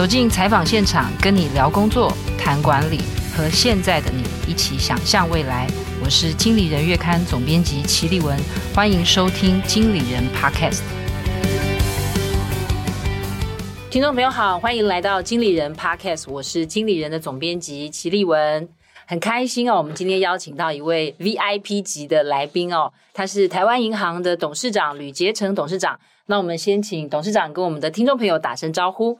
走进采访现场，跟你聊工作、谈管理，和现在的你一起想象未来。我是经理人月刊总编辑齐立文，欢迎收听《经理人 Podcast》。听众朋友好，欢迎来到《经理人 Podcast》，我是经理人的总编辑齐立文，很开心哦。我们今天邀请到一位 VIP 级的来宾哦，他是台湾银行的董事长吕杰成董事长。那我们先请董事长跟我们的听众朋友打声招呼。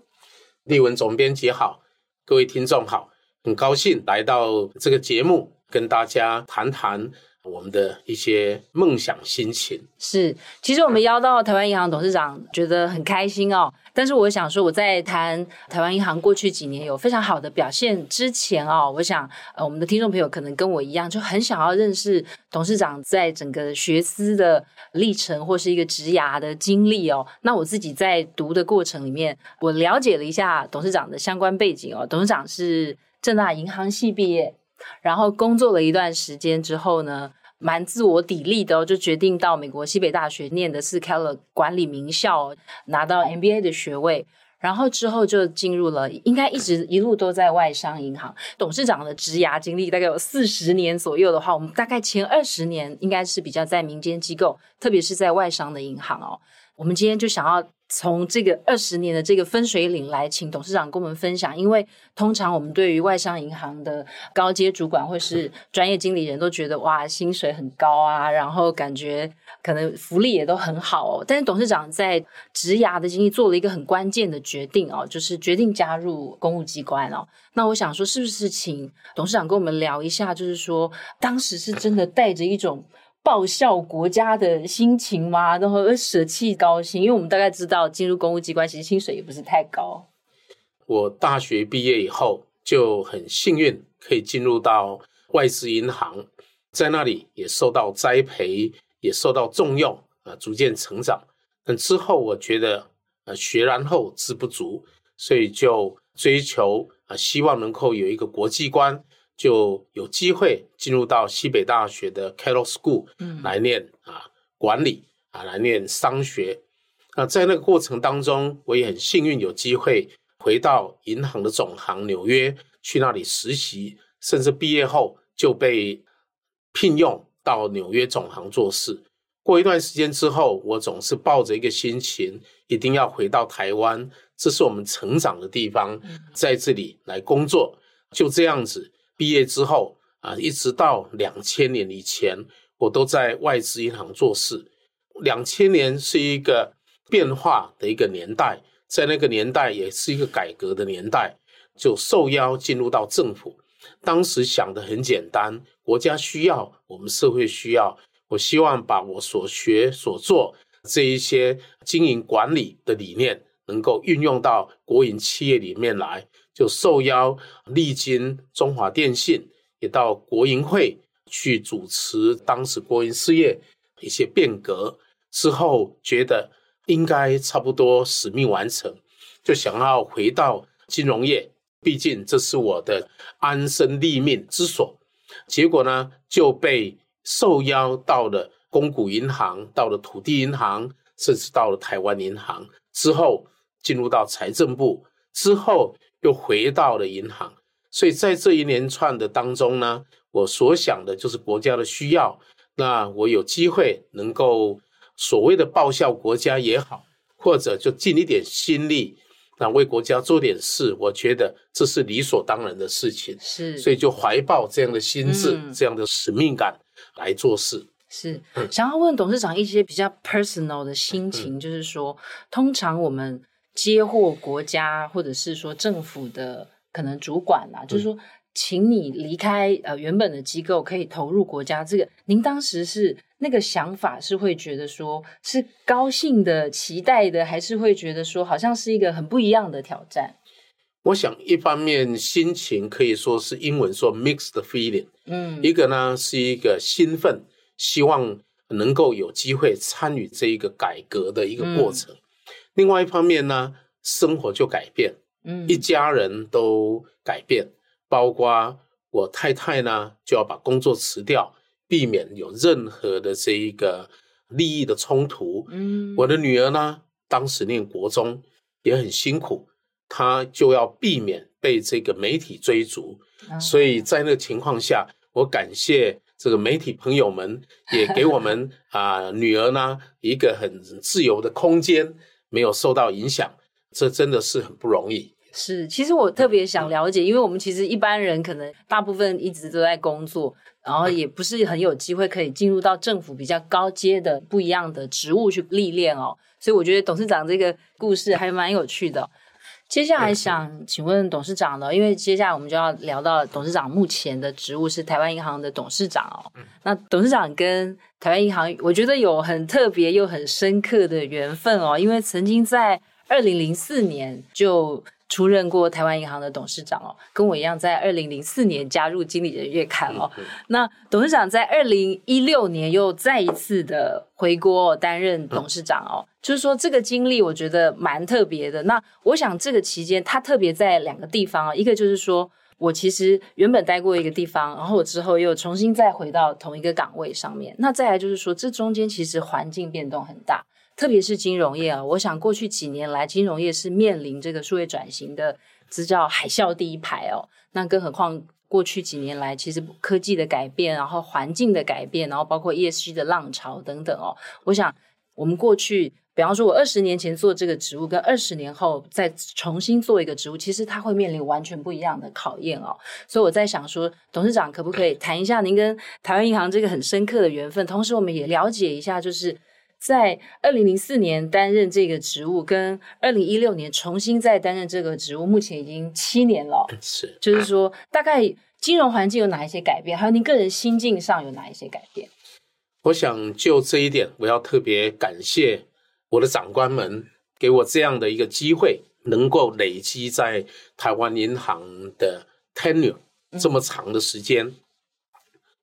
立文总编辑好，各位听众好，很高兴来到这个节目，跟大家谈谈我们的一些梦想心情。是，其实我们邀到台湾银行董事长，觉得很开心哦。但是我想说，我在谈台湾银行过去几年有非常好的表现之前哦，我想呃，我们的听众朋友可能跟我一样，就很想要认识董事长在整个学思的历程或是一个职涯的经历哦。那我自己在读的过程里面，我了解了一下董事长的相关背景哦。董事长是正大银行系毕业，然后工作了一段时间之后呢，蛮自我砥砺的哦，就决定到美国西北大学念的是 Keller 管理名校，拿到 MBA 的学位，然后之后就进入了，应该一直一路都在外商银行。董事长的职涯经历大概有四十年左右的话，我们大概前二十年应该是比较在民间机构，特别是在外商的银行哦。我们今天就想要。从这个二十年的这个分水岭来，请董事长跟我们分享。因为通常我们对于外商银行的高阶主管或是专业经理人都觉得哇，薪水很高啊，然后感觉可能福利也都很好哦。但是董事长在职涯的经历做了一个很关键的决定哦，就是决定加入公务机关哦。那我想说，是不是请董事长跟我们聊一下？就是说，当时是真的带着一种。报效国家的心情吗？然后舍弃高薪，因为我们大概知道进入公务机关，其实薪水也不是太高。我大学毕业以后就很幸运，可以进入到外资银行，在那里也受到栽培，也受到重用啊，逐渐成长。但之后我觉得呃，学然后知不足，所以就追求啊，希望能够有一个国际观。就有机会进入到西北大学的 Kellogg School 来念啊管理啊来念商学，那在那个过程当中，我也很幸运有机会回到银行的总行纽约去那里实习，甚至毕业后就被聘用到纽约总行做事。过一段时间之后，我总是抱着一个心情，一定要回到台湾，这是我们成长的地方，在这里来工作，就这样子。毕业之后啊，一直到两千年以前，我都在外资银行做事。两千年是一个变化的一个年代，在那个年代也是一个改革的年代，就受邀进入到政府。当时想的很简单，国家需要，我们社会需要，我希望把我所学所做这一些经营管理的理念，能够运用到国营企业里面来。就受邀历经中华电信，也到国营会去主持当时国营事业一些变革之后，觉得应该差不多使命完成，就想要回到金融业，毕竟这是我的安身立命之所。结果呢，就被受邀到了公股银行，到了土地银行，甚至到了台湾银行之后，进入到财政部之后。又回到了银行，所以在这一连串的当中呢，我所想的就是国家的需要。那我有机会能够所谓的报效国家也好，或者就尽一点心力，那为国家做点事，我觉得这是理所当然的事情。是，所以就怀抱这样的心智、嗯、这样的使命感来做事。是，想要问董事长一些比较 personal 的心情，嗯、就是说，通常我们。接获国家或者是说政府的可能主管啊，就是说，请你离开呃原本的机构，可以投入国家。这个您当时是那个想法是会觉得说是高兴的、期待的，还是会觉得说好像是一个很不一样的挑战？我想一方面心情可以说是英文说 mixed feeling，嗯，一个呢是一个兴奋，希望能够有机会参与这一个改革的一个过程。嗯另外一方面呢，生活就改变，嗯，一家人都改变，包括我太太呢，就要把工作辞掉，避免有任何的这一个利益的冲突，嗯，我的女儿呢，当时念国中也很辛苦，她就要避免被这个媒体追逐。所以在那个情况下，我感谢这个媒体朋友们，也给我们 啊、呃、女儿呢一个很自由的空间，没有受到影响，这真的是很不容易。是，其实我特别想了解，因为我们其实一般人可能大部分一直都在工作，然后也不是很有机会可以进入到政府比较高阶的不一样的职务去历练哦，所以我觉得董事长这个故事还蛮有趣的。接下来想请问董事长呢，因为接下来我们就要聊到董事长目前的职务是台湾银行的董事长哦，那董事长跟台湾银行，我觉得有很特别又很深刻的缘分哦，因为曾经在二零零四年就。出任过台湾银行的董事长哦，跟我一样，在二零零四年加入《经理人月刊》哦。那董事长在二零一六年又再一次的回国担任董事长哦，就是说这个经历我觉得蛮特别的。那我想这个期间他特别在两个地方，一个就是说我其实原本待过一个地方，然后我之后又重新再回到同一个岗位上面。那再来就是说，这中间其实环境变动很大。特别是金融业啊，我想过去几年来，金融业是面临这个数位转型的，这叫海啸第一排哦。那更何况过去几年来，其实科技的改变，然后环境的改变，然后包括 ESG 的浪潮等等哦。我想我们过去，比方说我二十年前做这个职务，跟二十年后再重新做一个职务，其实它会面临完全不一样的考验哦。所以我在想说，董事长可不可以谈一下您跟台湾银行这个很深刻的缘分？同时，我们也了解一下，就是。在二零零四年担任这个职务，跟二零一六年重新再担任这个职务，目前已经七年了。是，就是说，大概金融环境有哪一些改变？还有您个人心境上有哪一些改变？我想就这一点，我要特别感谢我的长官们，给我这样的一个机会，能够累积在台湾银行的 tenure 这么长的时间，嗯、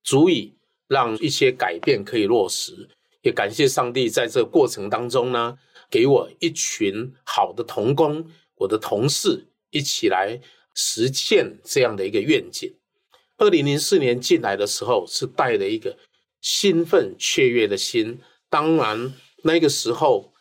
足以让一些改变可以落实。也感谢上帝，在这个过程当中呢，给我一群好的同工，我的同事一起来实现这样的一个愿景。二零零四年进来的时候，是带着一个兴奋雀跃的心。当然，那个时候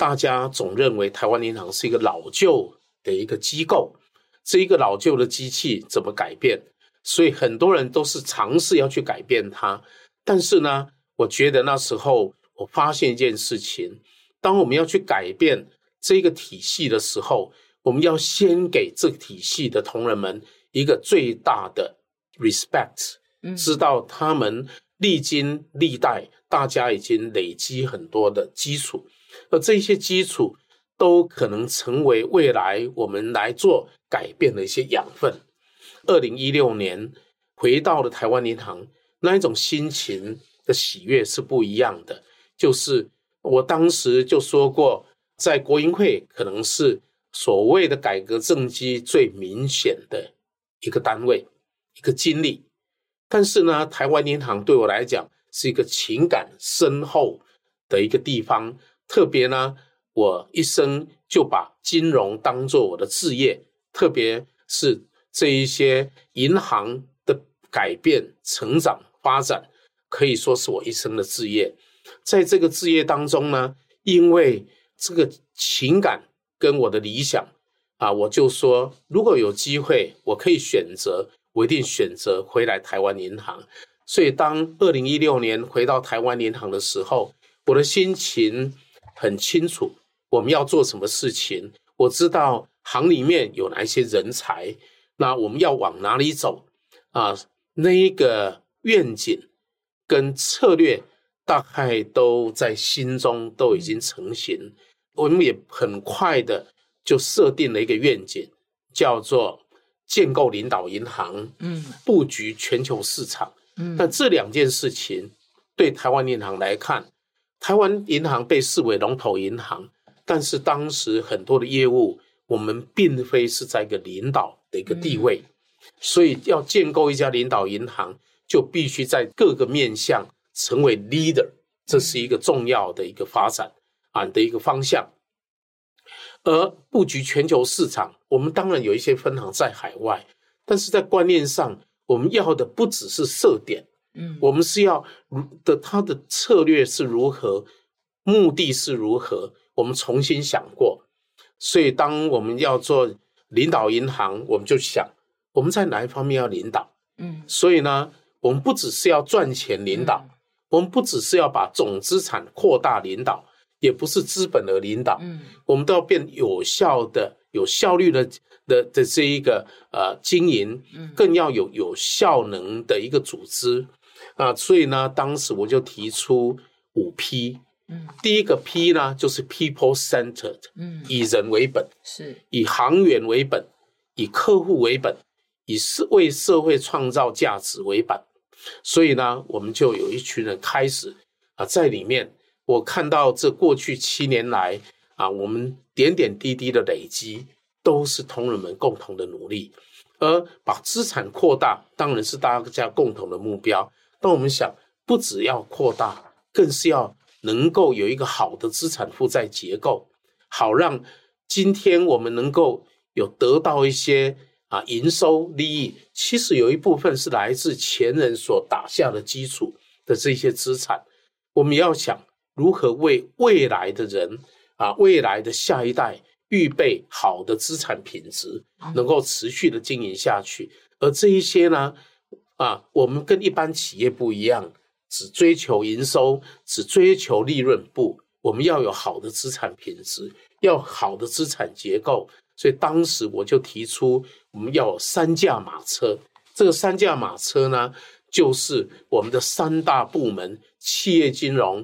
大家总认为台湾银行是一个老旧的一个机构，这一个老旧的机器怎么改变？所以很多人都是尝试要去改变它，但是呢，我觉得那时候，我发现一件事情：当我们要去改变这个体系的时候，我们要先给这个体系的同仁们一个最大的 respect，知道他们历经历代，大家已经累积很多的基础，而这些基础都可能成为未来我们来做改变的一些养分。二零一六年回到了台湾银行，那一种心情。的喜悦是不一样的，就是我当时就说过，在国营会可能是所谓的改革政绩最明显的一个单位，一个经历。但是呢，台湾银行对我来讲是一个情感深厚的一个地方，特别呢，我一生就把金融当做我的志业，特别是这一些银行的改变、成长、发展。可以说是我一生的事业，在这个志业当中呢，因为这个情感跟我的理想啊，我就说，如果有机会，我可以选择，我一定选择回来台湾银行。所以，当二零一六年回到台湾银行的时候，我的心情很清楚，我们要做什么事情，我知道行里面有哪一些人才，那我们要往哪里走啊？那一个愿景。跟策略大概都在心中都已经成型，我们也很快的就设定了一个愿景，叫做建构领导银行，嗯，布局全球市场，嗯，但这两件事情对台湾银行来看，台湾银行被视为龙头银行，但是当时很多的业务我们并非是在一个领导的一个地位，所以要建构一家领导银行。就必须在各个面向成为 leader，这是一个重要的一个发展啊的一个方向。而布局全球市场，我们当然有一些分行在海外，但是在观念上，我们要的不只是设点，嗯，我们是要的他的策略是如何，目的是如何，我们重新想过。所以，当我们要做领导银行，我们就想我们在哪一方面要领导？嗯，所以呢，我们不只是要赚钱领导，嗯、我们不只是要把总资产扩大领导，也不是资本的领导，嗯，我们都要变有效的、有效率的的的这一个呃经营，更要有有效能的一个组织啊、呃。所以呢，当时我就提出五 P，嗯，第一个 P 呢就是 People Centered，嗯，以人为本，是以行员为本，以客户为本。以社为社会创造价值为本，所以呢，我们就有一群人开始啊，在里面，我看到这过去七年来啊，我们点点滴滴的累积，都是同仁们共同的努力，而把资产扩大，当然是大家共同的目标。但我们想，不只要扩大，更是要能够有一个好的资产负债结构，好让今天我们能够有得到一些。啊，营收利益其实有一部分是来自前人所打下的基础的这些资产，我们要想如何为未来的人啊，未来的下一代预备好的资产品质，能够持续的经营下去。而这一些呢，啊，我们跟一般企业不一样，只追求营收，只追求利润不，我们要有好的资产品质，要好的资产结构。所以当时我就提出，我们要有三驾马车。这个三驾马车呢，就是我们的三大部门：企业金融、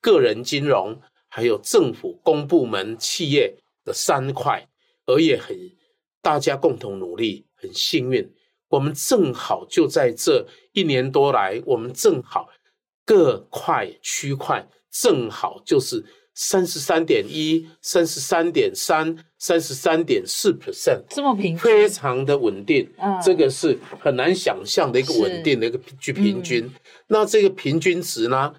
个人金融，还有政府公部门企业的三块。而也很大家共同努力，很幸运，我们正好就在这一年多来，我们正好各块区块正好就是。三十三点一，三十三点三，三十三点四 percent，这么平，非常的稳定。嗯，这个是很难想象的一个稳定的一个去平均。嗯、那这个平均值呢，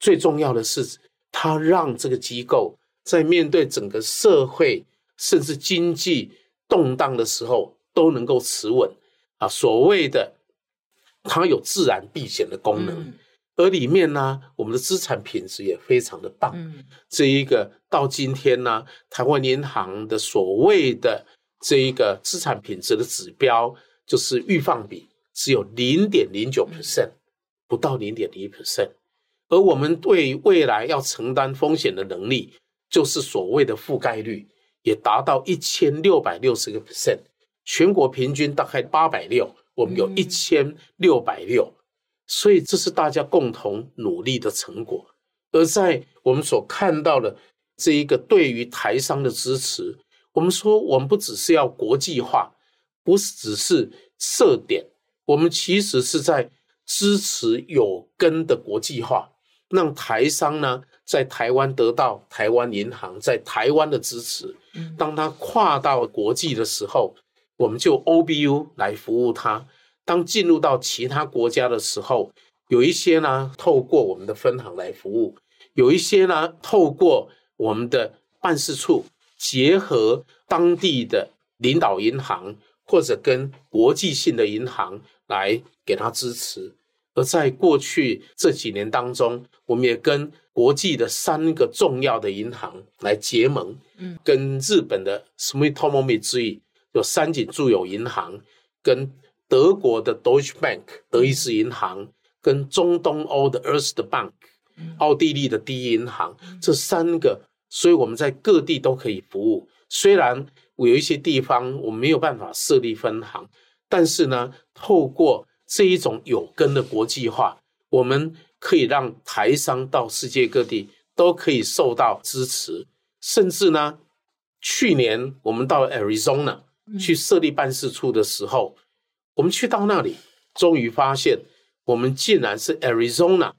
最重要的是它让这个机构在面对整个社会甚至经济动荡的时候都能够持稳啊。所谓的它有自然避险的功能。嗯而里面呢，我们的资产品质也非常的棒。嗯，这一个到今天呢，台湾银行的所谓的这一个资产品质的指标，就是预放比只有零点零九 percent，不到零点零一 percent。而我们对未来要承担风险的能力，就是所谓的覆盖率，也达到一千六百六十个 percent。全国平均大概八百六，我们有一千六百六。所以这是大家共同努力的成果，而在我们所看到的这一个对于台商的支持，我们说我们不只是要国际化，不是只是设点，我们其实是在支持有根的国际化，让台商呢在台湾得到台湾银行在台湾的支持，当他跨到国际的时候，我们就 OBU 来服务它。当进入到其他国家的时候，有一些呢透过我们的分行来服务，有一些呢透过我们的办事处结合当地的领导银行或者跟国际性的银行来给他支持。而在过去这几年当中，我们也跟国际的三个重要的银行来结盟，嗯，跟日本的 Sumitomo Mitsui 有三井住友银行跟。德国的 Deutsche Bank 德意志银行跟中东欧的 Erste Bank 奥地利的第一银行这三个，所以我们在各地都可以服务。虽然我有一些地方我们没有办法设立分行，但是呢，透过这一种有根的国际化，我们可以让台商到世界各地都可以受到支持。甚至呢，去年我们到 Arizona 去设立办事处的时候。我们去到那里，终于发现我们竟然是 Arizona，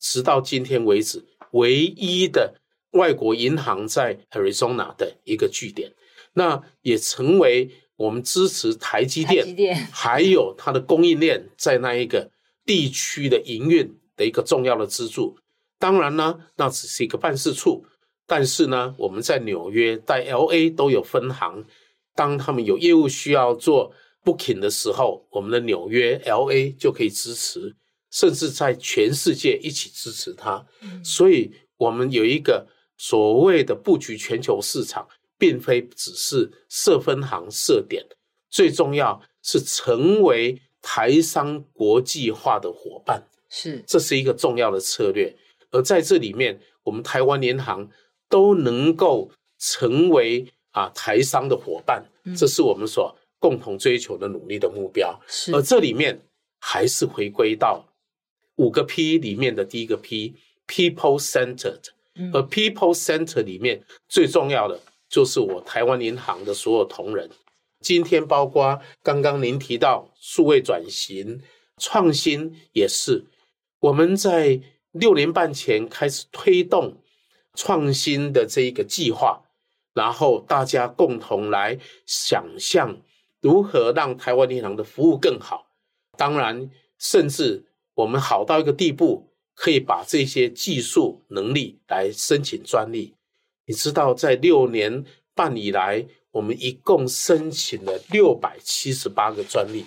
直到今天为止唯一的外国银行在 Arizona 的一个据点。那也成为我们支持台积电，积电 还有它的供应链在那一个地区的营运的一个重要的支柱。当然呢，那只是一个办事处，但是呢，我们在纽约、在 LA 都有分行。当他们有业务需要做。Booking 的时候，我们的纽约 LA 就可以支持，甚至在全世界一起支持它。所以，我们有一个所谓的布局全球市场，并非只是设分行设点，最重要是成为台商国际化的伙伴，是，这是一个重要的策略。而在这里面，我们台湾联行都能够成为啊台商的伙伴，这是我们所共同追求的努力的目标。是，而这里面还是回归到五个 P 里面的第一个 P，People Centered。而 People Center 里面最重要的就是我台湾银行的所有同仁。今天包括刚刚您提到数位转型、创新，也是我们在六年半前开始推动创新的这一个计划，然后大家共同来想象如何让台湾银行的服务更好。当然，甚至我们好到一个地步。可以把这些技术能力来申请专利。你知道，在六年半以来，我们一共申请了六百七十八个专利，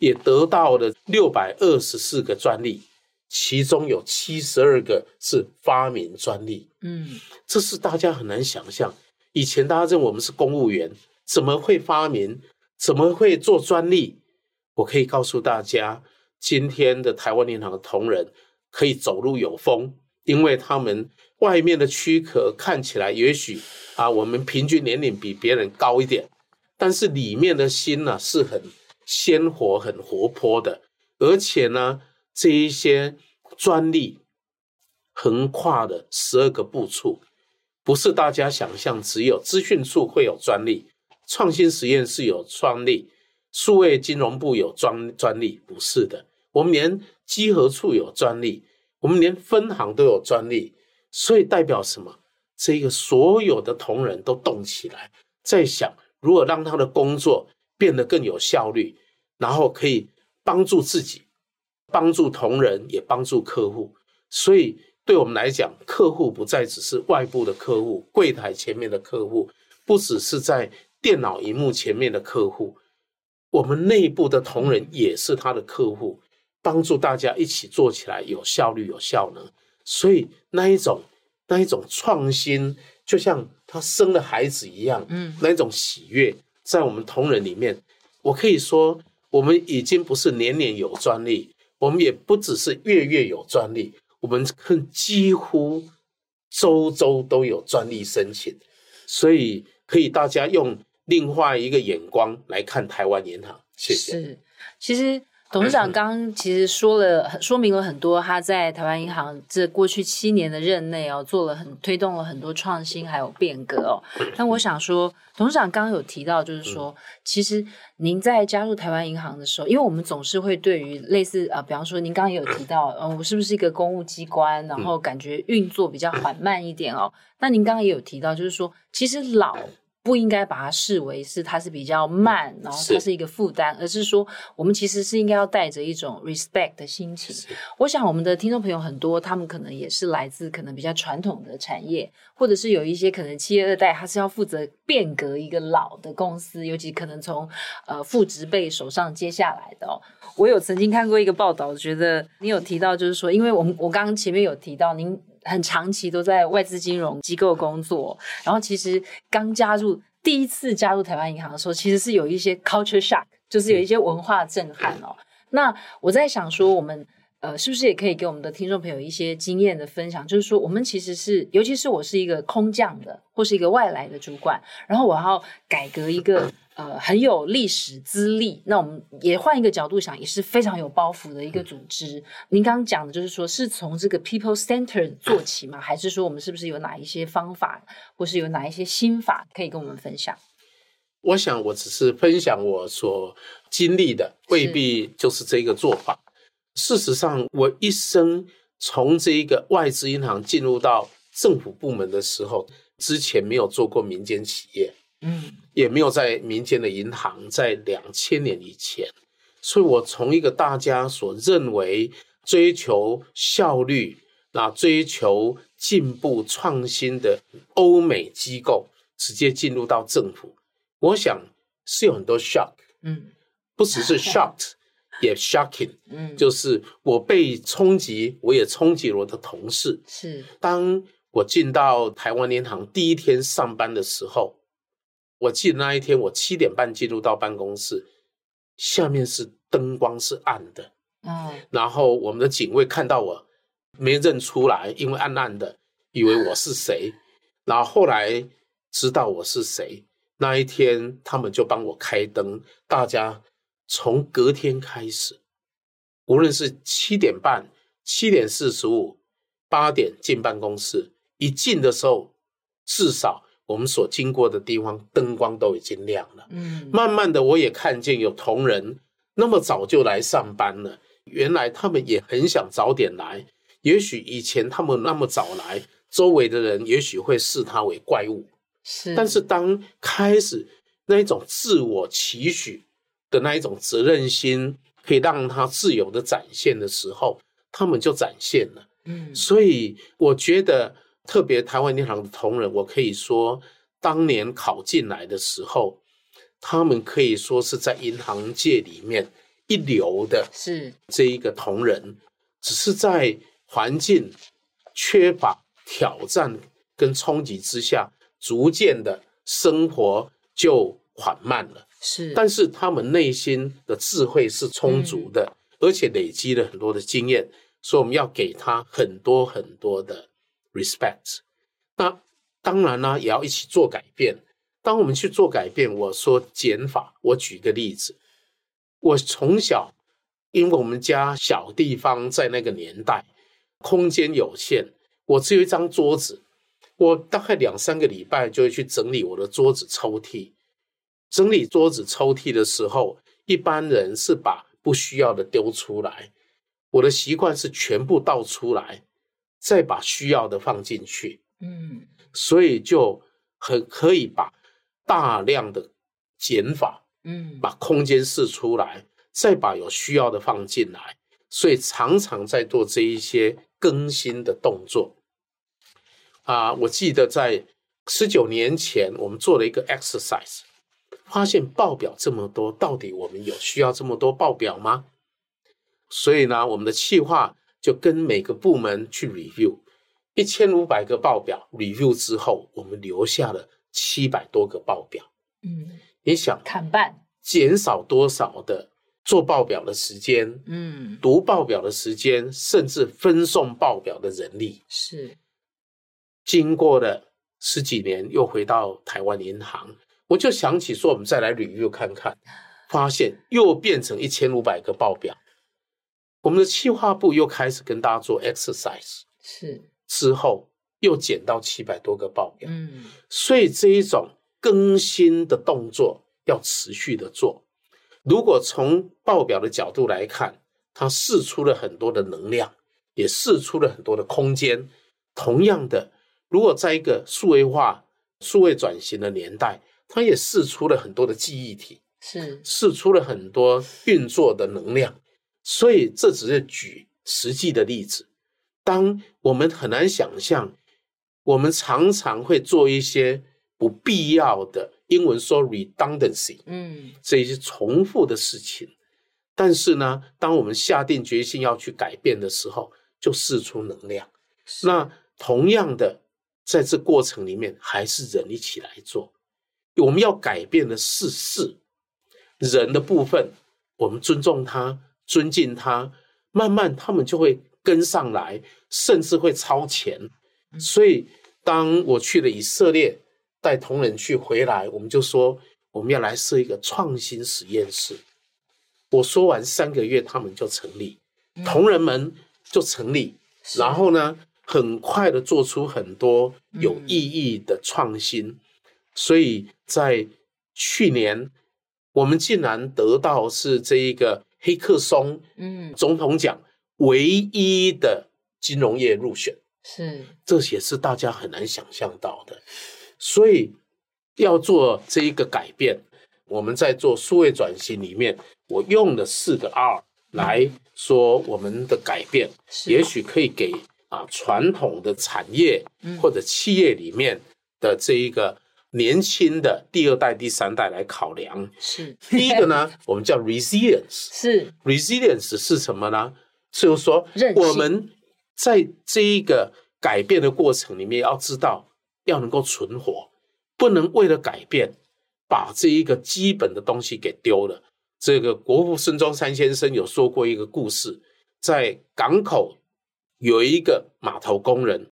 也得到了六百二十四个专利，其中有七十二个是发明专利。嗯，这是大家很难想象。以前大家认为我们是公务员，怎么会发明？怎么会做专利？我可以告诉大家，今天的台湾银行的同仁。可以走路有风，因为他们外面的躯壳看起来也许啊，我们平均年龄比别人高一点，但是里面的心呢是很鲜活、很活泼的，而且呢，这一些专利横跨了十二个部处，不是大家想象只有资讯处会有专利，创新实验室有专利，数位金融部有专专利，不是的，我们连。稽核处有专利，我们连分行都有专利，所以代表什么？这个所有的同仁都动起来，在想如何让他的工作变得更有效率，然后可以帮助自己，帮助同仁，也帮助客户。所以对我们来讲，客户不再只是外部的客户，柜台前面的客户，不只是在电脑荧幕前面的客户，我们内部的同仁也是他的客户。帮助大家一起做起来有效率、有效能，所以那一种那一种创新，就像他生了孩子一样，嗯，那一种喜悦，在我们同仁里面，我可以说，我们已经不是年年有专利，我们也不只是月月有专利，我们更几乎周周都有专利申请，所以可以大家用另外一个眼光来看台湾银行。谢谢。是，其实。董事长刚刚其实说了，说明了很多他在台湾银行这过去七年的任内哦，做了很推动了很多创新还有变革哦。但我想说，董事长刚刚有提到，就是说，其实您在加入台湾银行的时候，因为我们总是会对于类似啊，比方说您刚刚也有提到，嗯，我是不是一个公务机关，然后感觉运作比较缓慢一点哦。那您刚刚也有提到，就是说，其实老。不应该把它视为是它是比较慢，然后它是一个负担，是而是说我们其实是应该要带着一种 respect 的心情。我想我们的听众朋友很多，他们可能也是来自可能比较传统的产业，或者是有一些可能企业二代，他是要负责变革一个老的公司，尤其可能从呃父职辈手上接下来的哦。我有曾经看过一个报道，我觉得你有提到，就是说，因为我们我刚刚前面有提到您。很长期都在外资金融机构工作，然后其实刚加入第一次加入台湾银行的时候，其实是有一些 culture shock，就是有一些文化震撼哦。那我在想说，我们呃是不是也可以给我们的听众朋友一些经验的分享？就是说，我们其实是，尤其是我是一个空降的或是一个外来的主管，然后我要改革一个。呃，很有历史资历，那我们也换一个角度想，也是非常有包袱的一个组织。嗯、您刚刚讲的就是说，是从这个 people center 做起吗？还是说，我们是不是有哪一些方法，或是有哪一些心法可以跟我们分享？我想，我只是分享我所经历的，未必就是这个做法。事实上，我一生从这一个外资银行进入到政府部门的时候，之前没有做过民间企业。嗯，也没有在民间的银行，在两千年以前，所以我从一个大家所认为追求效率、那追求进步创新的欧美机构，直接进入到政府，我想是有很多 shock，嗯，不只是 shocked，也 shocking，嗯，就是我被冲击，我也冲击了我的同事。是，当我进到台湾银行第一天上班的时候。我记得那一天，我七点半进入到办公室，下面是灯光是暗的，嗯，然后我们的警卫看到我没认出来，因为暗暗的，以为我是谁，然后后来知道我是谁。那一天，他们就帮我开灯，大家从隔天开始，无论是七点半、七点四十五、八点进办公室，一进的时候，至少。我们所经过的地方，灯光都已经亮了。嗯，慢慢的，我也看见有同仁那么早就来上班了。原来他们也很想早点来。也许以前他们那么早来，周围的人也许会视他为怪物。是，但是当开始那一种自我期许的那一种责任心，可以让他自由的展现的时候，他们就展现了。嗯，所以我觉得。特别台湾银行的同仁，我可以说，当年考进来的时候，他们可以说是在银行界里面一流的，是这一个同仁，只是在环境缺乏挑战跟冲击之下，逐渐的生活就缓慢了。是，但是他们内心的智慧是充足的，嗯、而且累积了很多的经验，所以我们要给他很多很多的。respect，那当然呢，也要一起做改变。当我们去做改变，我说减法。我举个例子，我从小，因为我们家小地方，在那个年代，空间有限，我只有一张桌子，我大概两三个礼拜就会去整理我的桌子抽屉。整理桌子抽屉的时候，一般人是把不需要的丢出来，我的习惯是全部倒出来。再把需要的放进去，嗯，所以就很可以把大量的减法，嗯，把空间释出来，再把有需要的放进来，所以常常在做这一些更新的动作。啊，我记得在十九年前，我们做了一个 exercise，发现报表这么多，到底我们有需要这么多报表吗？所以呢，我们的企划。就跟每个部门去 review，一千五百个报表 review 之后，我们留下了七百多个报表。嗯，你想砍半，减少多少的做报表的时间？嗯，读报表的时间，甚至分送报表的人力。是，经过了十几年，又回到台湾银行，我就想起说，我们再来 review 看看，发现又变成一千五百个报表。我们的企划部又开始跟大家做 exercise，是之后又减到七百多个报表，嗯，所以这一种更新的动作要持续的做。如果从报表的角度来看，它释出了很多的能量，也释出了很多的空间。同样的，如果在一个数位化、数位转型的年代，它也释出了很多的记忆体，是释出了很多运作的能量。所以这只是举实际的例子。当我们很难想象，我们常常会做一些不必要的，英文说 redundancy，嗯，这一些重复的事情。但是呢，当我们下定决心要去改变的时候，就释出能量。那同样的，在这过程里面，还是人一起来做。我们要改变的是事，人的部分，我们尊重他。尊敬他，慢慢他们就会跟上来，甚至会超前。所以，当我去了以色列，带同仁去回来，我们就说我们要来设一个创新实验室。我说完三个月，他们就成立，同仁们就成立，然后呢，很快的做出很多有意义的创新。所以在去年，我们竟然得到是这一个。黑客松，嗯，总统奖唯一的金融业入选，是，这也是大家很难想象到的。所以要做这一个改变，我们在做数位转型里面，我用了四个 R 来说我们的改变，嗯、也许可以给啊传统的产业或者企业里面的这一个。年轻的第二代、第三代来考量。是。第一个呢，我们叫 resilience，是。resilience 是什么呢？就是说我们在这一个改变的过程里面，要知道要能够存活，不能为了改变把这一个基本的东西给丢了。这个国父孙中山先生有说过一个故事，在港口有一个码头工人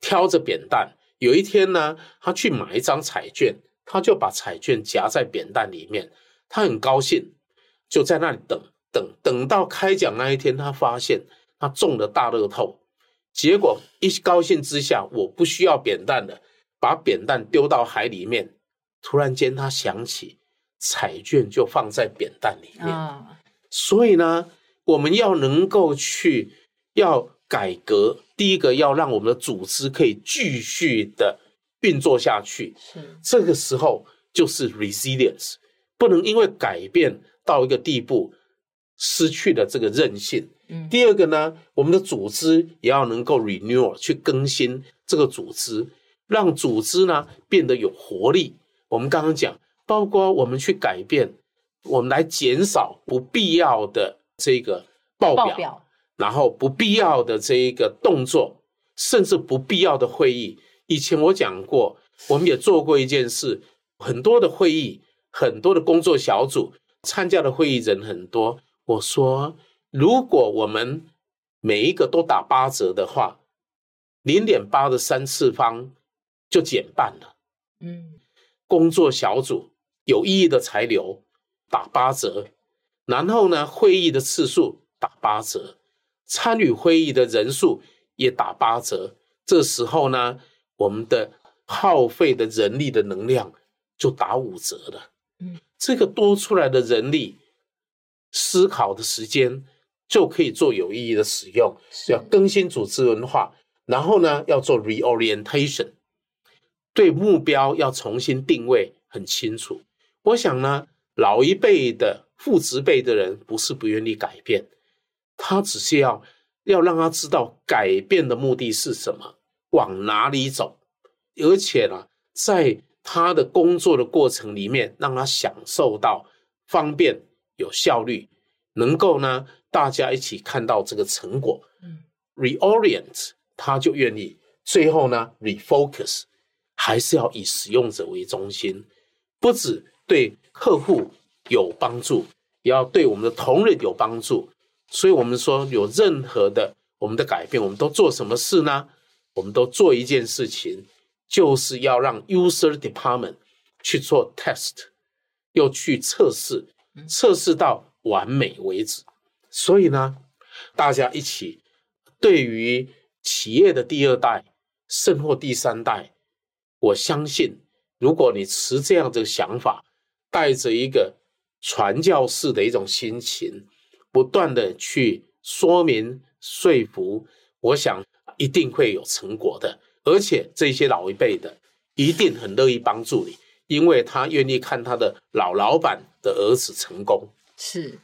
挑着扁担，有一天呢，他去买一张彩券，他就把彩券夹在扁担里面，他很高兴，就在那里等等，等到开奖那一天，他发现他中了大乐透，结果一高兴之下，我不需要扁担了，把扁担丢到海里面，突然间他想起。彩券就放在扁担里面，哦、所以呢，我们要能够去要改革，第一个要让我们的组织可以继续的运作下去。是这个时候就是 resilience，不能因为改变到一个地步失去了这个韧性。嗯、第二个呢，我们的组织也要能够 renew 去更新这个组织，让组织呢变得有活力。我们刚刚讲。包括我们去改变，我们来减少不必要的这个报表，报表然后不必要的这一个动作，甚至不必要的会议。以前我讲过，我们也做过一件事，很多的会议，很多的工作小组参加的会议人很多。我说，如果我们每一个都打八折的话，零点八的三次方就减半了。嗯，工作小组。有意义的材料打八折，然后呢，会议的次数打八折，参与会议的人数也打八折。这时候呢，我们的耗费的人力的能量就打五折了。嗯，这个多出来的人力思考的时间就可以做有意义的使用。是要更新组织文化，然后呢，要做 reorientation，对目标要重新定位很清楚。我想呢，老一辈的父执辈的人不是不愿意改变，他只是要要让他知道改变的目的是什么，往哪里走，而且呢，在他的工作的过程里面，让他享受到方便、有效率，能够呢，大家一起看到这个成果。嗯，reorient，他就愿意。最后呢，refocus，还是要以使用者为中心，不止。对客户有帮助，也要对我们的同仁有帮助。所以，我们说有任何的我们的改变，我们都做什么事呢？我们都做一件事情，就是要让 user department 去做 test，要去测试，测试到完美为止。所以呢，大家一起对于企业的第二代甚或第三代，我相信，如果你持这样的想法。带着一个传教士的一种心情，不断的去说明说服，我想一定会有成果的。而且这些老一辈的一定很乐意帮助你，因为他愿意看他的老老板的儿子成功。是，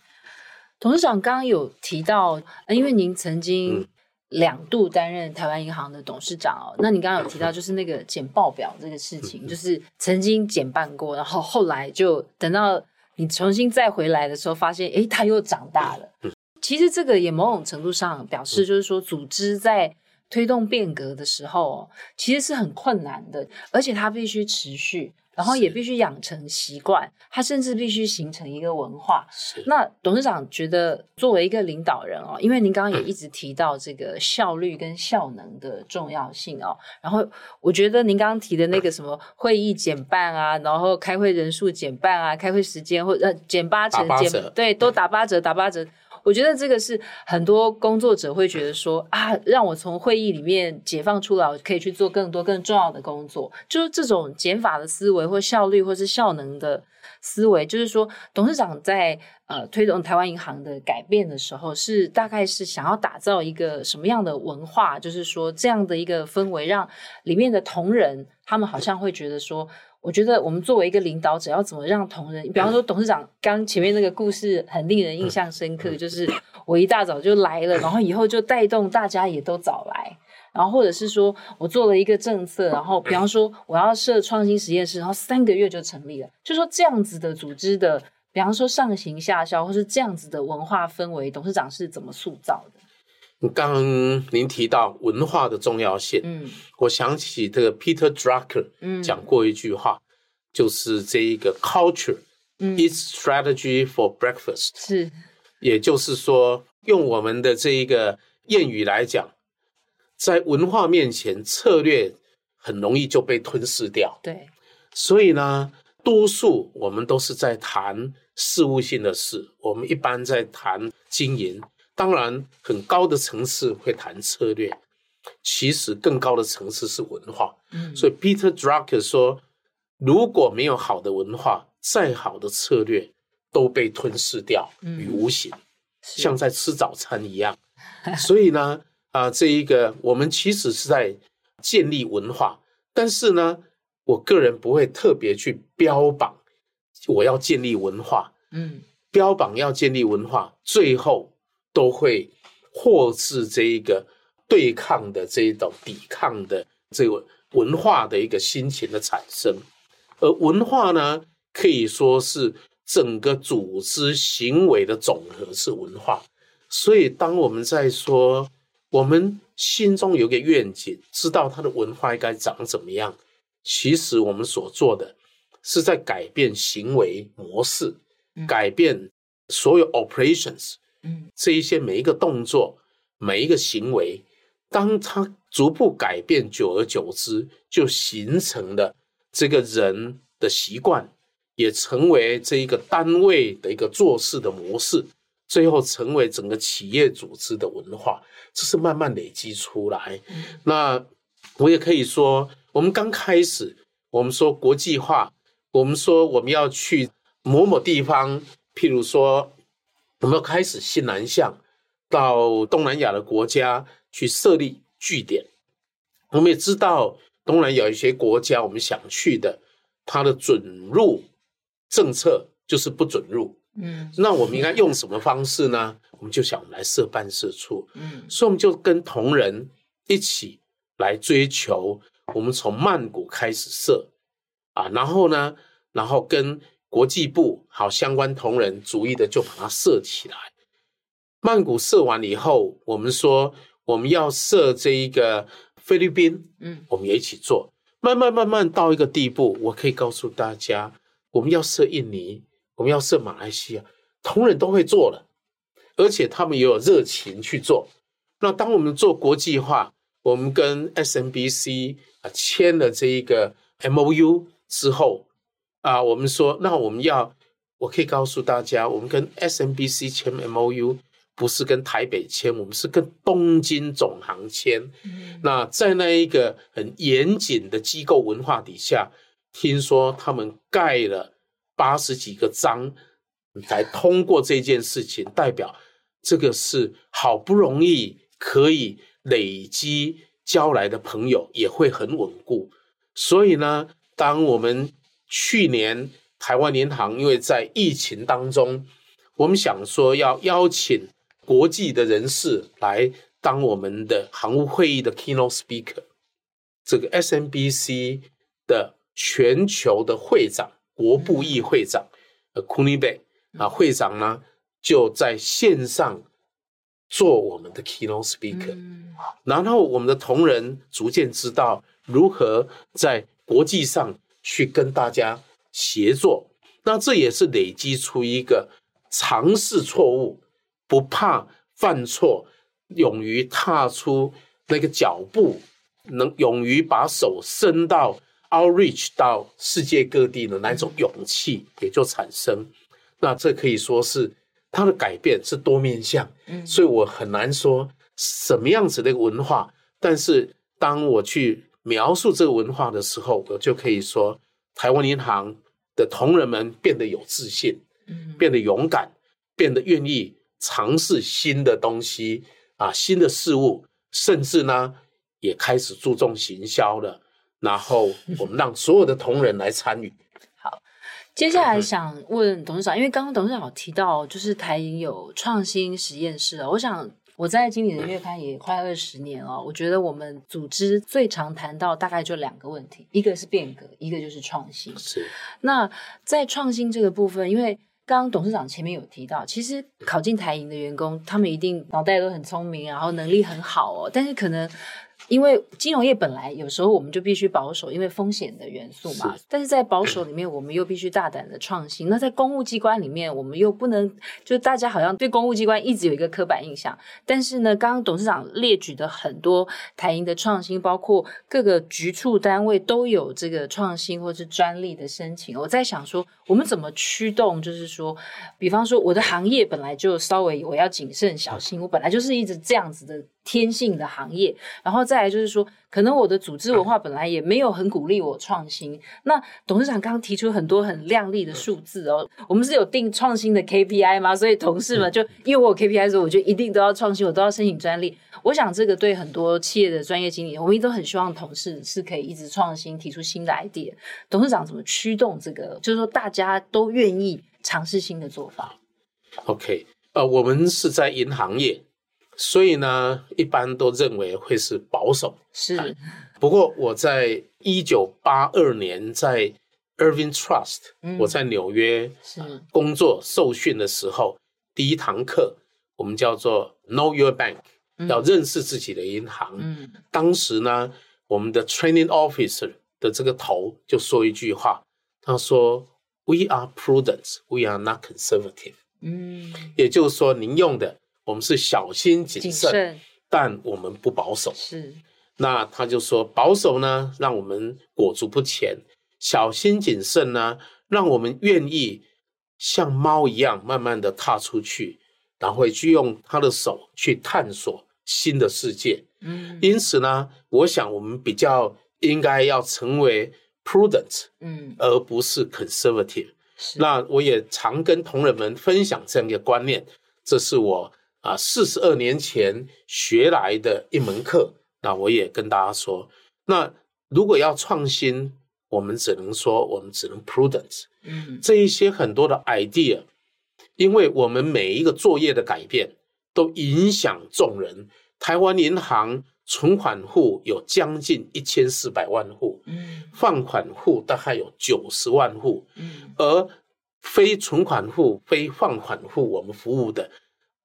董事长刚刚有提到，因为您曾经、嗯。两度担任台湾银行的董事长哦，那你刚刚有提到就是那个减报表这个事情，就是曾经减半过，然后后来就等到你重新再回来的时候，发现诶，他又长大了。其实这个也某种程度上表示，就是说组织在推动变革的时候，其实是很困难的，而且它必须持续。然后也必须养成习惯，他甚至必须形成一个文化。是那董事长觉得，作为一个领导人哦，因为您刚刚也一直提到这个效率跟效能的重要性哦。然后我觉得您刚刚提的那个什么 会议减半啊，然后开会人数减半啊，开会时间或呃减八成减对，都打八折，打八折。我觉得这个是很多工作者会觉得说啊，让我从会议里面解放出来，我可以去做更多更重要的工作。就是这种减法的思维，或效率，或是效能的思维。就是说，董事长在呃推动台湾银行的改变的时候，是大概是想要打造一个什么样的文化？就是说，这样的一个氛围，让里面的同仁他们好像会觉得说。我觉得我们作为一个领导者，要怎么让同仁，比方说董事长刚前面那个故事很令人印象深刻，就是我一大早就来了，然后以后就带动大家也都早来，然后或者是说我做了一个政策，然后比方说我要设创新实验室，然后三个月就成立了，就说这样子的组织的，比方说上行下效，或是这样子的文化氛围，董事长是怎么塑造的？刚刚您提到文化的重要性，嗯，我想起这个 Peter Drucker 讲过一句话，嗯、就是这一个 culture，嗯，eat strategy for breakfast，是，也就是说，用我们的这一个谚语来讲，在文化面前，策略很容易就被吞噬掉。对，所以呢，多数我们都是在谈事务性的事，我们一般在谈经营，当然很高的层次会谈策略。其实更高的层次是文化，嗯，所以 Peter Drucker 说，如果没有好的文化，再好的策略都被吞噬掉于无形，嗯、像在吃早餐一样。所以呢，啊、呃，这一个我们其实是在建立文化，但是呢，我个人不会特别去标榜我要建立文化，嗯，标榜要建立文化，最后都会获致这一个。对抗的这一种抵抗的这个文化的一个心情的产生，而文化呢，可以说是整个组织行为的总和是文化。所以，当我们在说我们心中有个愿景，知道它的文化应该长怎么样，其实我们所做的是在改变行为模式，改变所有 operations，嗯，这一些每一个动作，每一个行为。当他逐步改变，久而久之，就形成了这个人的习惯，也成为这一个单位的一个做事的模式，最后成为整个企业组织的文化。这是慢慢累积出来。那我也可以说，我们刚开始，我们说国际化，我们说我们要去某某地方，譬如说，我们要开始西南向到东南亚的国家。去设立据点，我们也知道东南亚一些国家，我们想去的，它的准入政策就是不准入。嗯，那我们应该用什么方式呢？我们就想我们来设办事处。嗯，所以我们就跟同仁一起来追求，我们从曼谷开始设啊，然后呢，然后跟国际部好相关同仁逐一的就把它设起来。曼谷设完了以后，我们说。我们要设这一个菲律宾，嗯，我们也一起做，慢慢慢慢到一个地步，我可以告诉大家，我们要设印尼，我们要设马来西亚，同仁都会做了，而且他们也有热情去做。那当我们做国际化，我们跟 SMBC 啊签了这一个 MOU 之后啊，我们说，那我们要，我可以告诉大家，我们跟 SMBC 签 MOU。不是跟台北签，我们是跟东京总行签。嗯、那在那一个很严谨的机构文化底下，听说他们盖了八十几个章才通过这件事情，代表这个是好不容易可以累积交来的朋友也会很稳固。所以呢，当我们去年台湾银行因为在疫情当中，我们想说要邀请。国际的人士来当我们的行务会议的 keynote speaker，这个 SMBC 的全球的会长、国部议会长呃 Kunibe 啊会长呢就在线上做我们的 keynote speaker，然后我们的同仁逐渐知道如何在国际上去跟大家协作，那这也是累积出一个尝试错误。不怕犯错，勇于踏出那个脚步，能勇于把手伸到 outreach 到世界各地的那种勇气也就产生。那这可以说是它的改变是多面向，所以我很难说什么样子的一个文化。但是当我去描述这个文化的时候，我就可以说，台湾银行的同仁们变得有自信，变得勇敢，变得愿意。尝试新的东西啊，新的事物，甚至呢，也开始注重行销了。然后我们让所有的同仁来参与。好，接下来想问董事长，因为刚刚董事长有提到，就是台银有创新实验室。我想我在经理人月刊也快二十年了，我觉得我们组织最常谈到大概就两个问题，一个是变革，一个就是创新。是。那在创新这个部分，因为刚刚董事长前面有提到，其实考进台银的员工，他们一定脑袋都很聪明，然后能力很好哦。但是可能因为金融业本来有时候我们就必须保守，因为风险的元素嘛。是但是在保守里面，我们又必须大胆的创新。那在公务机关里面，我们又不能，就大家好像对公务机关一直有一个刻板印象。但是呢，刚刚董事长列举的很多台银的创新，包括各个局处单位都有这个创新或是专利的申请。我在想说，我们怎么驱动？就是说，比方说我的行业本来就稍微我要谨慎小心，我本来就是一直这样子的。天性的行业，然后再来就是说，可能我的组织文化本来也没有很鼓励我创新。那董事长刚刚提出很多很亮丽的数字哦，我们是有定创新的 KPI 吗？所以同事们就因为我有 KPI 的时候，我就一定都要创新，我都要申请专利。我想这个对很多企业的专业经理，我们都很希望同事是可以一直创新，提出新的 idea。董事长怎么驱动这个？就是说大家都愿意尝试新的做法。OK，呃，我们是在银行业。所以呢，一般都认为会是保守。是，不过我在一九八二年在 Irving Trust，嗯，我在纽约是工作受训的时候，第一堂课我们叫做 Know Your Bank，嗯，要认识自己的银行。嗯，当时呢，我们的 Training Officer 的这个头就说一句话，他说：“We are prudent, we are not conservative。”嗯，也就是说，您用的。我们是小心谨慎，谨慎，但我们不保守。是，那他就说保守呢，让我们裹足不前；小心谨慎呢，让我们愿意像猫一样慢慢的踏出去，然后去用他的手去探索新的世界。嗯，因此呢，我想我们比较应该要成为 prudent，嗯，而不是 conservative。是，那我也常跟同仁们分享这样一个观念，这是我。啊，四十二年前学来的一门课，那我也跟大家说，那如果要创新，我们只能说，我们只能 prudent。嗯，这一些很多的 idea，因为我们每一个作业的改变都影响众人。台湾银行存款户有将近一千四百万户，嗯，放款户大概有九十万户，嗯，而非存款户、非放款户，我们服务的。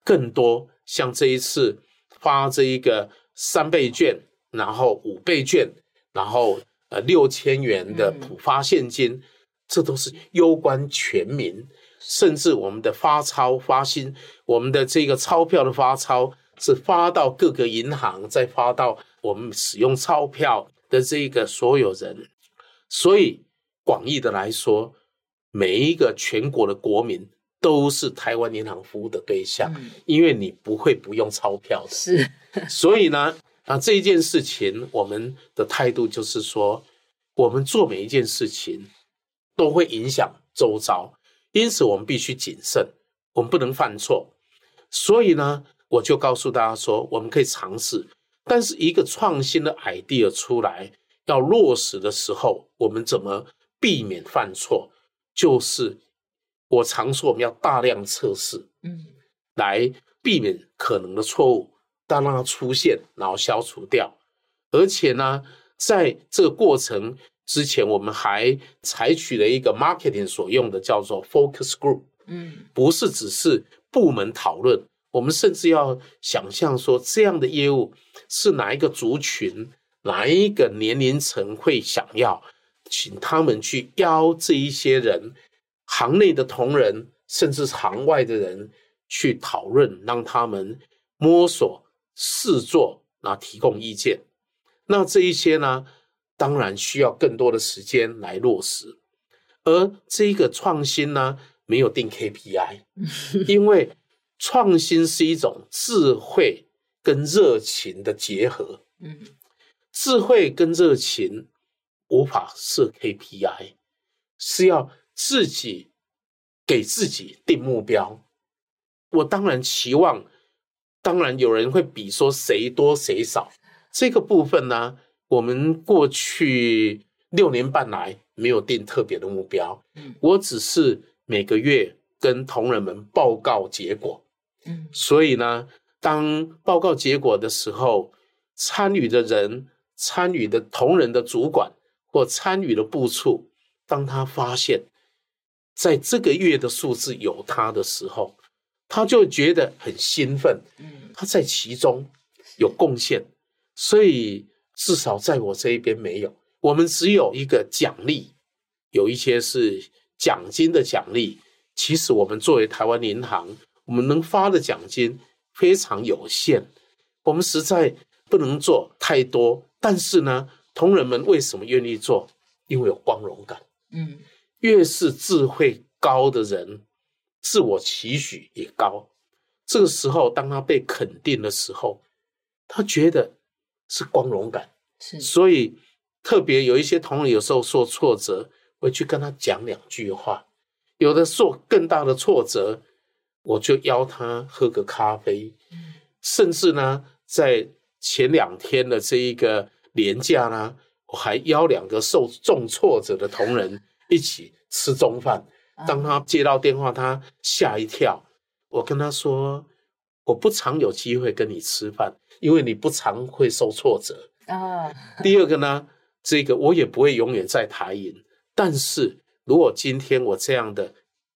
更多像这一次发这一个三倍券，然后五倍券，然后呃六千元的普发现金，这都是攸关全民。甚至我们的发钞发薪，我们的这个钞票的发钞是发到各个银行，再发到我们使用钞票的这个所有人。所以广义的来说，每一个全国的国民。都是台湾银行服务的对象，嗯、因为你不会不用钞票的。是，所以呢，啊，这一件事情，我们的态度就是说，我们做每一件事情都会影响周遭，因此我们必须谨慎，我们不能犯错。所以呢，我就告诉大家说，我们可以尝试，但是一个创新的 idea 出来要落实的时候，我们怎么避免犯错？就是。我常说，我们要大量测试，嗯，来避免可能的错误，当让它出现，然后消除掉。而且呢，在这个过程之前，我们还采取了一个 marketing 所用的叫做 focus group，嗯，不是只是部门讨论，我们甚至要想象说，这样的业务是哪一个族群、哪一个年龄层会想要，请他们去邀这一些人。行内的同仁，甚至行外的人去讨论，让他们摸索试做，那提供意见。那这一些呢，当然需要更多的时间来落实。而这个创新呢，没有定 KPI，因为创新是一种智慧跟热情的结合。嗯，智慧跟热情无法设 KPI，是要。自己给自己定目标，我当然期望，当然有人会比说谁多谁少，这个部分呢，我们过去六年半来没有定特别的目标，我只是每个月跟同仁们报告结果，所以呢，当报告结果的时候，参与的人、参与的同仁的主管或参与的部处，当他发现。在这个月的数字有他的时候，他就觉得很兴奋。他在其中有贡献，所以至少在我这一边没有，我们只有一个奖励，有一些是奖金的奖励。其实我们作为台湾银行，我们能发的奖金非常有限，我们实在不能做太多。但是呢，同仁们为什么愿意做？因为有光荣感。嗯，越是智慧高的人，自我期许也高。这个时候，当他被肯定的时候，他觉得是光荣感。是，所以特别有一些同仁有时候受挫折，我去跟他讲两句话。有的受更大的挫折，我就邀他喝个咖啡。嗯，甚至呢，在前两天的这一个年假呢，我还邀两个受重挫折的同仁一起吃中饭。当他接到电话，他吓一跳。我跟他说：“我不常有机会跟你吃饭，因为你不常会受挫折。”啊。第二个呢，这个我也不会永远在台银，但是。如果今天我这样的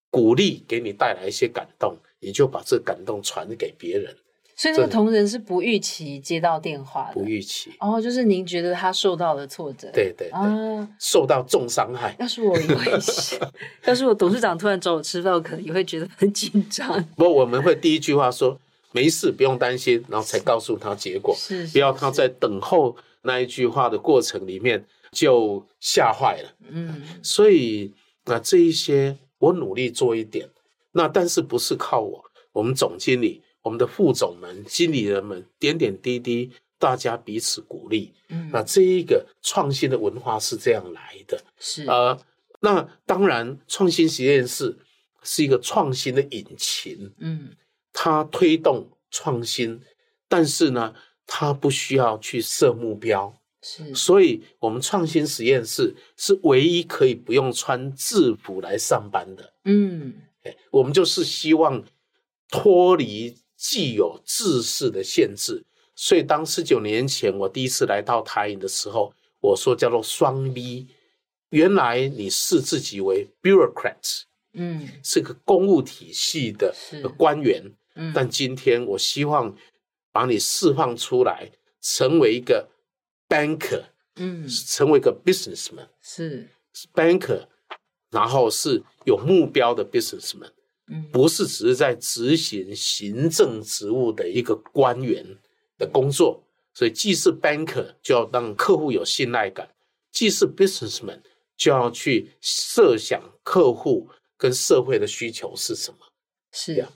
鼓励给你带来一些感动，你就把这感动传给别人。所以那个同仁是不预期接到电话的，不预期。哦，就是您觉得他受到了挫折，对对对，啊，受到重伤害。要是我也会，要是我董事长突然找我吃饭，我可能也会觉得很紧张。不过我们会第一句话说没事，不用担心，然后才告诉他结果，是，不要他在等候那一句话的过程里面。就吓坏了，嗯，所以那这一些我努力做一点，那但是不是靠我，我们总经理、我们的副总们、经理人们点点滴滴，大家彼此鼓励，嗯，那这一个创新的文化是这样来的，是呃，那当然创新实验室是一个创新的引擎，嗯，它推动创新，但是呢，它不需要去设目标。是，所以我们创新实验室是唯一可以不用穿制服来上班的。嗯，我们就是希望脱离既有制式的限制。所以当十九年前我第一次来到台影的时候，我说叫做双 B。原来你视自己为 bureaucrat，嗯，是个公务体系的官员。嗯，但今天我希望把你释放出来，成为一个。banker，嗯，成为一个 businessman 是 banker，然后是有目标的 businessman，嗯，不是只是在执行行政职务的一个官员的工作。所以，既是 banker 就要让客户有信赖感，既是 businessman 就要去设想客户跟社会的需求是什么。是呀，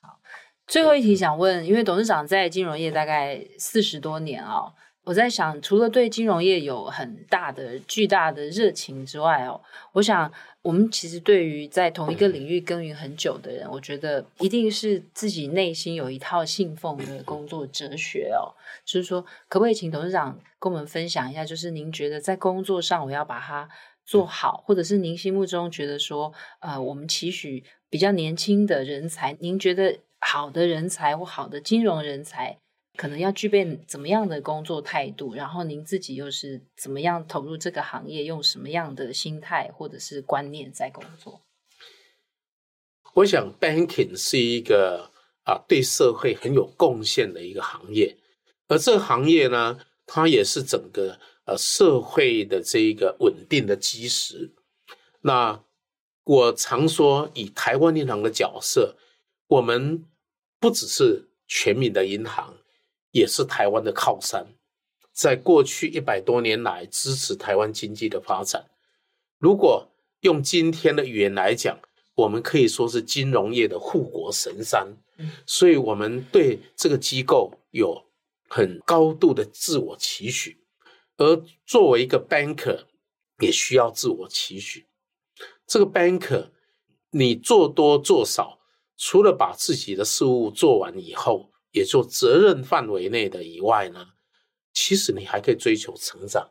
好，最后一题想问，因为董事长在金融业大概四十多年啊、哦。我在想，除了对金融业有很大的、巨大的热情之外，哦，我想我们其实对于在同一个领域耕耘很久的人，我觉得一定是自己内心有一套信奉的工作哲学哦。就是说，可不可以请董事长跟我们分享一下？就是您觉得在工作上我要把它做好，或者是您心目中觉得说，呃，我们期许比较年轻的人才，您觉得好的人才或好的金融人才，可能要具备怎么样的工作态度？然后您自己又是怎么样投入这个行业？用什么样的心态或者是观念在工作？我想，banking 是一个啊对社会很有贡献的一个行业，而这个行业呢，它也是整个呃社会的这一个稳定的基石。那我常说，以台湾银行的角色，我们不只是全民的银行。也是台湾的靠山，在过去一百多年来支持台湾经济的发展。如果用今天的语言来讲，我们可以说是金融业的护国神山。所以，我们对这个机构有很高度的自我期许，而作为一个 banker，也需要自我期许。这个 banker，你做多做少，除了把自己的事务做完以后。也就责任范围内的以外呢，其实你还可以追求成长，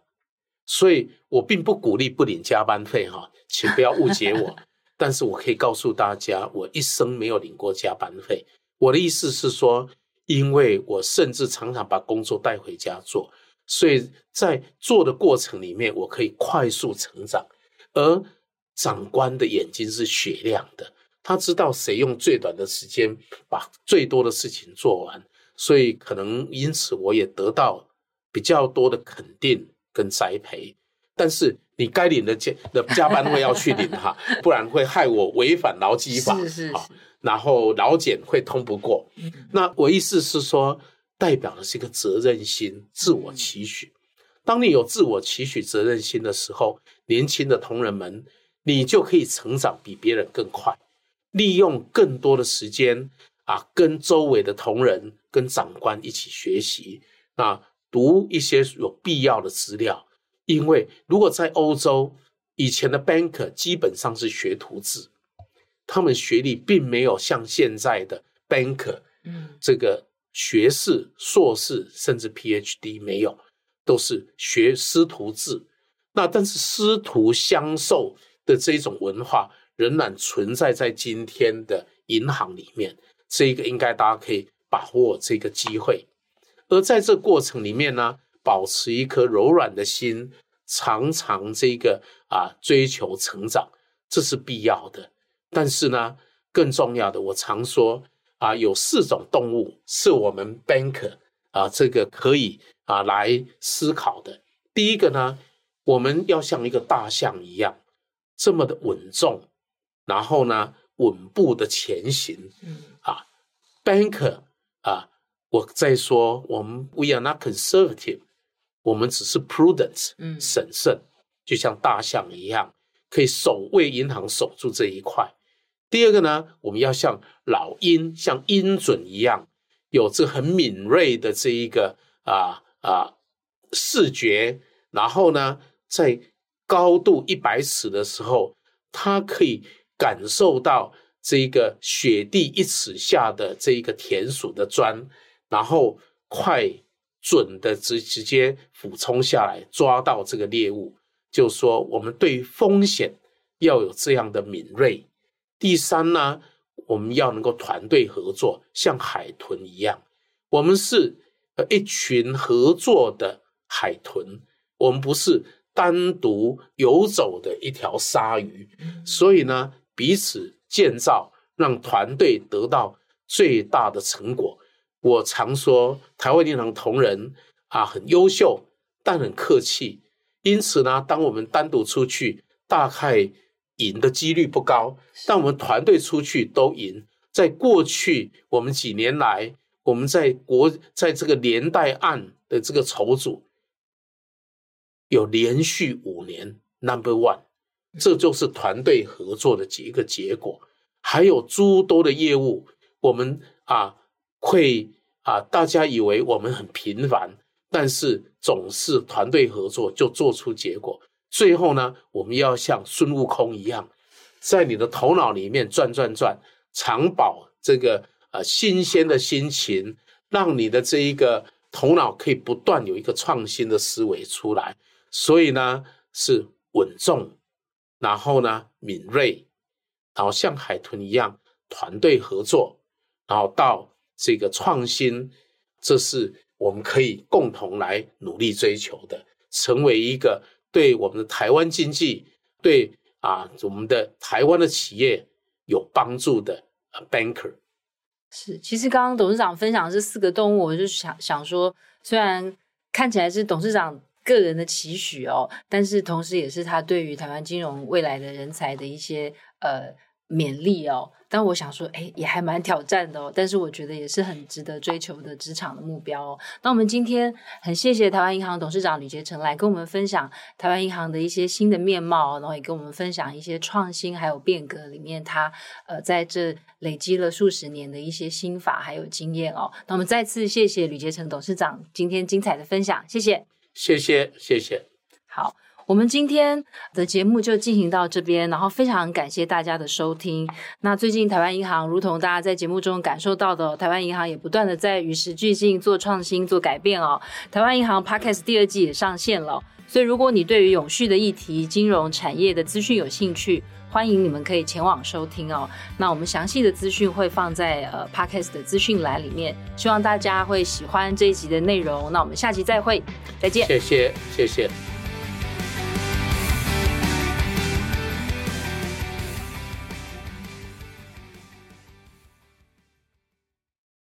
所以我并不鼓励不领加班费哈，请不要误解我。但是我可以告诉大家，我一生没有领过加班费。我的意思是说，因为我甚至常常把工作带回家做，所以在做的过程里面，我可以快速成长。而长官的眼睛是雪亮的。他知道谁用最短的时间把最多的事情做完，所以可能因此我也得到比较多的肯定跟栽培，但是你该领的加的加班费要去领哈，不然会害我违反劳基法，是是是，然后劳检会通不过。嗯、那我意思是说，代表的是一个责任心、自我期许。当你有自我期许、责任心的时候，年轻的同仁们，你就可以成长比别人更快，利用更多的时间啊，跟周围的同仁、跟长官一起学习，那读一些有必要的资料。因为如果在欧洲，以前的 banker 基本上是学徒制，他们学历并没有像现在的 banker，嗯，这个学士、硕士甚至 PhD 没有。都是学师徒制，那但是师徒相授的这种文化仍然存在在今天的银行里面，这一个应该大家可以把握这个机会。而在这过程里面呢，保持一颗柔软的心，常常这个啊追求成长，这是必要的。但是呢，更重要的，我常说啊，有四种动物是我们 banker 啊，这个可以。啊，来思考的。第一个呢，我们要像一个大象一样，这么的稳重，然后呢，稳步的前行。嗯，啊，banker 啊，我在说，我们 we are not conservative，我们只是 prudence，嗯，审慎，就像大象一样，可以守卫银行，守住这一块。第二个呢，我们要像老鹰，像鹰隼一样，有着很敏锐的这一个啊。啊，视觉，然后呢，在高度一百尺的时候，它可以感受到这个雪地一尺下的这一个田鼠的钻，然后快准的直直接俯冲下来抓到这个猎物。就说我们对风险要有这样的敏锐。第三呢，我们要能够团队合作，像海豚一样，我们是。一群合作的海豚，我们不是单独游走的一条鲨鱼，所以呢，彼此建造，让团队得到最大的成果。我常说，台湾银行同仁啊，很优秀，但很客气。因此呢，当我们单独出去，大概赢的几率不高，但我们团队出去都赢。在过去，我们几年来。我们在国在这个连带案的这个筹组，有连续五年 number one，这就是团队合作的几个结果。还有诸多的业务，我们啊会啊，大家以为我们很平凡，但是总是团队合作就做出结果。最后呢，我们要像孙悟空一样，在你的头脑里面转转转，常保这个。啊，新鲜的心情，让你的这一个头脑可以不断有一个创新的思维出来。所以呢，是稳重，然后呢，敏锐，然后像海豚一样团队合作，然后到这个创新，这是我们可以共同来努力追求的，成为一个对我们的台湾经济，对啊我们的台湾的企业有帮助的 banker。是，其实刚刚董事长分享这四个动物，我就想想说，虽然看起来是董事长个人的期许哦，但是同时也是他对于台湾金融未来的人才的一些呃勉励哦。但我想说，哎，也还蛮挑战的哦。但是我觉得也是很值得追求的职场的目标哦。那我们今天很谢谢台湾银行董事长吕杰成来跟我们分享台湾银行的一些新的面貌，然后也跟我们分享一些创新还有变革里面他呃在这累积了数十年的一些心法还有经验哦。那我们再次谢谢吕杰成董事长今天精彩的分享，谢谢，谢谢，谢谢，好。我们今天的节目就进行到这边，然后非常感谢大家的收听。那最近台湾银行，如同大家在节目中感受到的，台湾银行也不断的在与时俱进、做创新、做改变哦。台湾银行 Podcast 第二季也上线了，所以如果你对于永续的议题、金融产业的资讯有兴趣，欢迎你们可以前往收听哦。那我们详细的资讯会放在呃 Podcast 的资讯栏里面，希望大家会喜欢这一集的内容。那我们下集再会，再见。谢谢，谢谢。